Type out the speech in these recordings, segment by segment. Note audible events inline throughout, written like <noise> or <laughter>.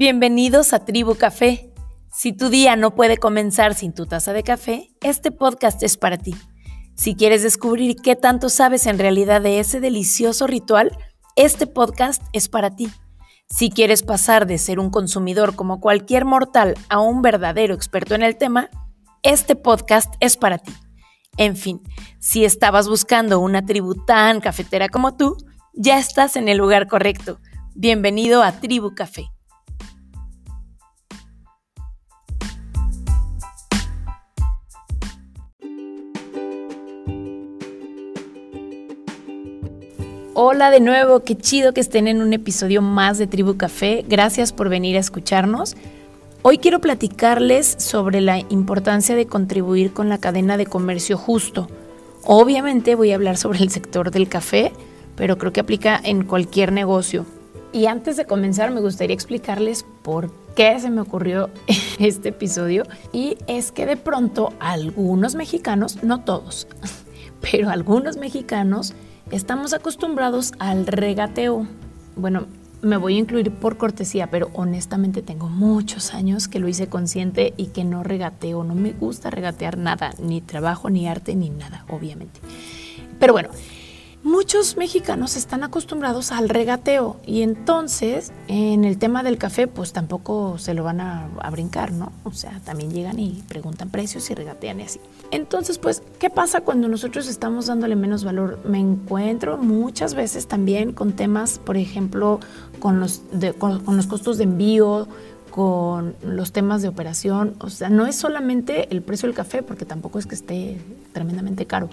Bienvenidos a Tribu Café. Si tu día no puede comenzar sin tu taza de café, este podcast es para ti. Si quieres descubrir qué tanto sabes en realidad de ese delicioso ritual, este podcast es para ti. Si quieres pasar de ser un consumidor como cualquier mortal a un verdadero experto en el tema, este podcast es para ti. En fin, si estabas buscando una tribu tan cafetera como tú, ya estás en el lugar correcto. Bienvenido a Tribu Café. Hola de nuevo, qué chido que estén en un episodio más de Tribu Café. Gracias por venir a escucharnos. Hoy quiero platicarles sobre la importancia de contribuir con la cadena de comercio justo. Obviamente voy a hablar sobre el sector del café, pero creo que aplica en cualquier negocio. Y antes de comenzar me gustaría explicarles por qué se me ocurrió <laughs> este episodio. Y es que de pronto algunos mexicanos, no todos, <laughs> pero algunos mexicanos Estamos acostumbrados al regateo. Bueno, me voy a incluir por cortesía, pero honestamente tengo muchos años que lo hice consciente y que no regateo. No me gusta regatear nada, ni trabajo, ni arte, ni nada, obviamente. Pero bueno, muchos mexicanos están acostumbrados al regateo y entonces en el tema del café pues tampoco se lo van a, brincar, ¿no? O sea, también llegan y preguntan precios y regatean y así. Entonces pues, ¿qué pasa cuando nosotros estamos dándole menos valor? Me encuentro muchas veces también con temas, por ejemplo, con los, con los costos de envío, con los temas de operación. O sea, no es solamente el precio del café, porque tampoco es que esté tremendamente caro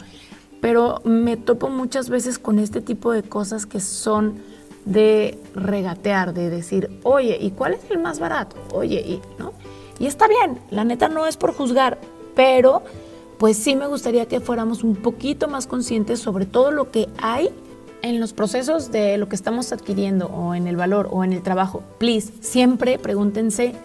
pero me topo muchas veces con este tipo de cosas que son de regatear, de decir, oye, ¿y cuál es el más barato? Oye, y, ¿no? Y está bien, la neta no es por juzgar, pero pues sí me gustaría que fuéramos un poquito más conscientes sobre todo lo que hay en los procesos de lo que estamos adquiriendo o en el valor o en el trabajo. Please, siempre pregúntense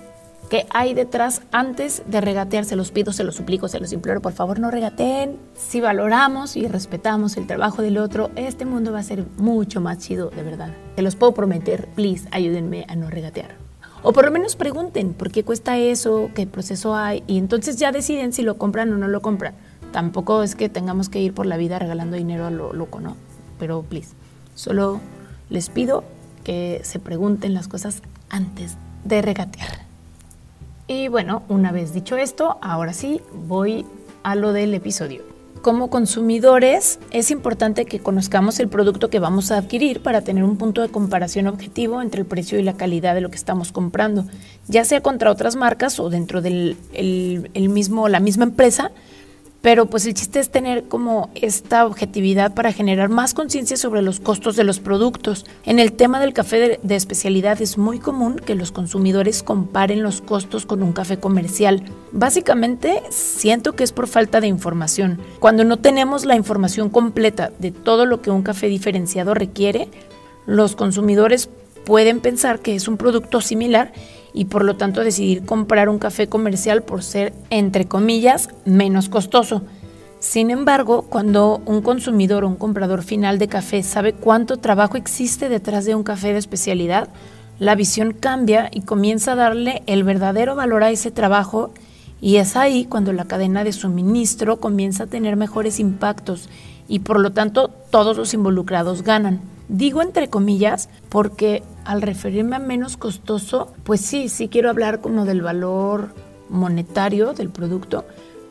¿Qué hay detrás antes de regatear? Se los pido, se los suplico, se los imploro, por favor no regateen. Si valoramos y respetamos el trabajo del otro, este mundo va a ser mucho más chido, de verdad. Se los puedo prometer, please, ayúdenme a no regatear. O por lo menos pregunten por qué cuesta eso, qué proceso hay, y entonces ya deciden si lo compran o no lo compran. Tampoco es que tengamos que ir por la vida regalando dinero a lo loco, ¿no? Pero please, solo les pido que se pregunten las cosas antes de regatear. Y bueno, una vez dicho esto, ahora sí voy a lo del episodio. Como consumidores es importante que conozcamos el producto que vamos a adquirir para tener un punto de comparación objetivo entre el precio y la calidad de lo que estamos comprando, ya sea contra otras marcas o dentro del mismo, la misma empresa, pero pues el chiste es tener como esta objetividad para generar más conciencia sobre los costos de los productos. En el tema del café de, especialidad es muy común que los consumidores comparen los costos con un café comercial. Básicamente siento que es por falta de información. Cuando no tenemos la información completa de todo lo que un café diferenciado requiere, los consumidores pueden pensar que es un producto similar y por lo tanto decidir comprar un café comercial por ser, entre comillas, menos costoso. Sin embargo, cuando un consumidor o un comprador final de café sabe cuánto trabajo existe detrás de un café de especialidad, la visión cambia y comienza a darle el verdadero valor a ese trabajo y es ahí cuando la cadena de suministro comienza a tener mejores impactos y por lo tanto todos los involucrados ganan. Digo entre comillas porque al referirme a menos costoso, pues sí, sí quiero hablar como del valor monetario del producto,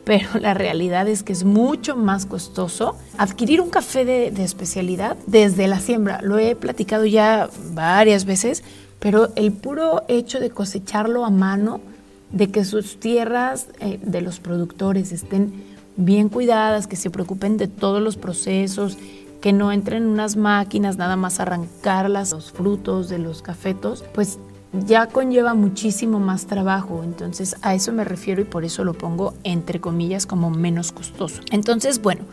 pero la realidad es que es mucho más costoso adquirir un café de, especialidad desde la siembra. Lo he platicado ya varias veces, pero el puro hecho de cosecharlo a mano, de que sus tierras eh, de los productores estén bien cuidadas, que se preocupen de todos los procesos, que no entren unas máquinas nada más arrancarlas, los frutos de los cafetos, pues ya conlleva muchísimo más trabajo. Entonces a eso me refiero y por eso lo pongo entre comillas como menos costoso. Entonces, bueno,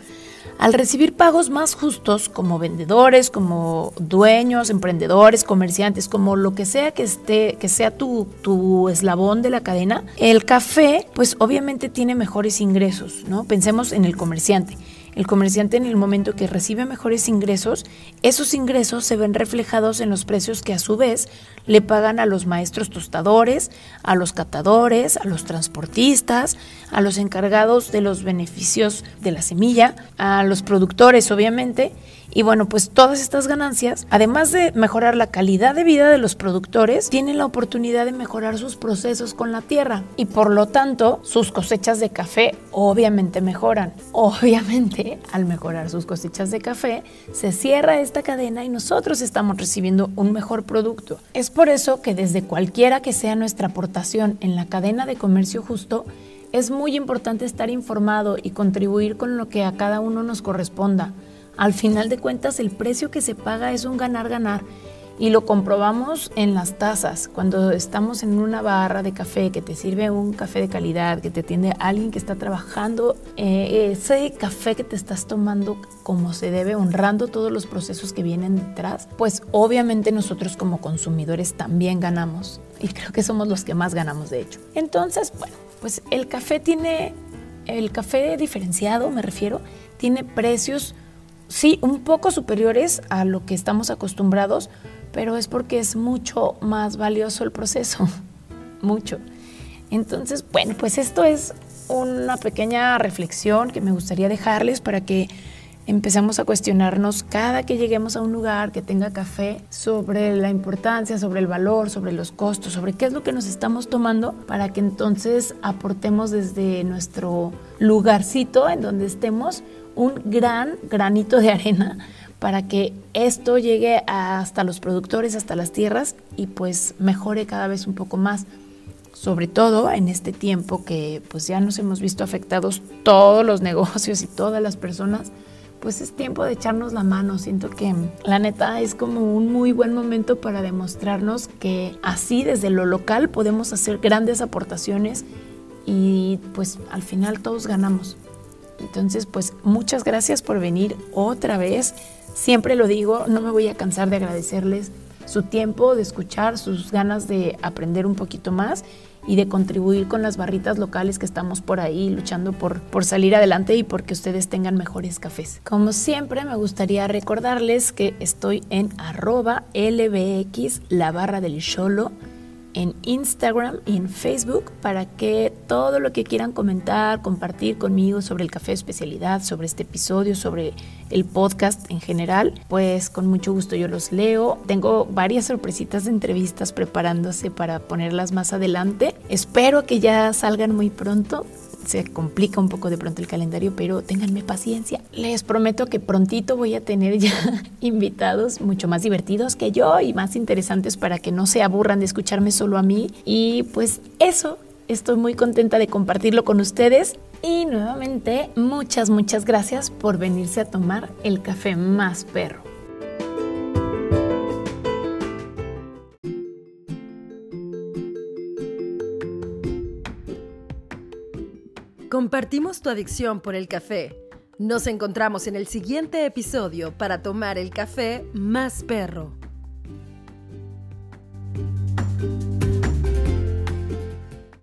al recibir pagos más justos como vendedores, como dueños, emprendedores, comerciantes, como lo que sea que esté, que sea tu, tu eslabón de la cadena, el café, pues obviamente tiene mejores ingresos, ¿no? Pensemos en el comerciante El comerciante en el momento que recibe mejores ingresos, esos ingresos se ven reflejados en los precios que a su vez le pagan a los maestros tostadores, a los catadores, a los transportistas, a los encargados de los beneficios de la semilla, a los productores obviamente, y bueno, pues todas estas ganancias, además de mejorar la calidad de vida de los productores, tienen la oportunidad de mejorar sus procesos con la tierra y por lo tanto sus cosechas de café obviamente mejoran. <laughs> Obviamente, al mejorar sus cosechas de café, se cierra esta cadena y nosotros estamos recibiendo un mejor producto. Es por eso que desde cualquiera que sea nuestra aportación en la cadena de comercio justo, es muy importante estar informado y contribuir con lo que a cada uno nos corresponda. Al final de cuentas, el precio que se paga es un ganar-ganar y lo comprobamos en las tazas. Cuando estamos en una barra de café que te sirve un café de calidad, que te atiende alguien que está trabajando, eh, ese café que te estás tomando como se debe, honrando todos los procesos que vienen detrás, pues obviamente nosotros como consumidores también ganamos. Y creo que somos los que más ganamos, de hecho. Entonces, bueno, pues el café tiene, el café diferenciado, me refiero, tiene precios sí, un poco superiores a lo que estamos acostumbrados, pero es porque es mucho más valioso el proceso, <laughs> mucho. Entonces, bueno, pues esto es una pequeña reflexión que me gustaría dejarles para que empecemos a cuestionarnos cada que lleguemos a un lugar que tenga café sobre la importancia, sobre el valor, sobre los costos, sobre qué es lo que nos estamos tomando para que entonces aportemos desde nuestro lugarcito en donde estemos un gran granito de arena para que esto llegue hasta los productores, hasta las tierras y pues mejore cada vez un poco más. Sobre todo en este tiempo que pues ya nos hemos visto afectados todos los <laughs> negocios y todas las personas, pues es tiempo de echarnos la mano. Siento que la neta es como un muy buen momento para demostrarnos que así desde lo local podemos hacer grandes aportaciones y pues al final todos ganamos. Entonces, pues muchas gracias por venir otra vez. Siempre lo digo, no me voy a cansar de agradecerles su tiempo, de escuchar, sus ganas de aprender un poquito más y de contribuir con las barritas locales que estamos por ahí luchando por, por salir adelante y porque ustedes tengan mejores cafés. Como siempre, me gustaría recordarles que estoy en arroba lbx, la barra del en Instagram y en Facebook para que todo lo que quieran comentar, compartir conmigo sobre el café especialidad, sobre este episodio, sobre el podcast en general, pues con mucho gusto yo los leo. Tengo varias sorpresitas de entrevistas preparándose para ponerlas más adelante. Espero que ya salgan muy pronto se complica un poco de pronto el calendario, pero ténganme paciencia. Les prometo que prontito voy a tener ya <laughs> invitados mucho más divertidos que yo y más interesantes para que no se aburran de escucharme solo a mí. Y pues eso, estoy muy contenta de compartirlo con ustedes. Y nuevamente, muchas, muchas gracias por venirse a tomar el café más perro. Compartimos tu adicción por el café. Nos encontramos en el siguiente episodio para tomar el café más perro.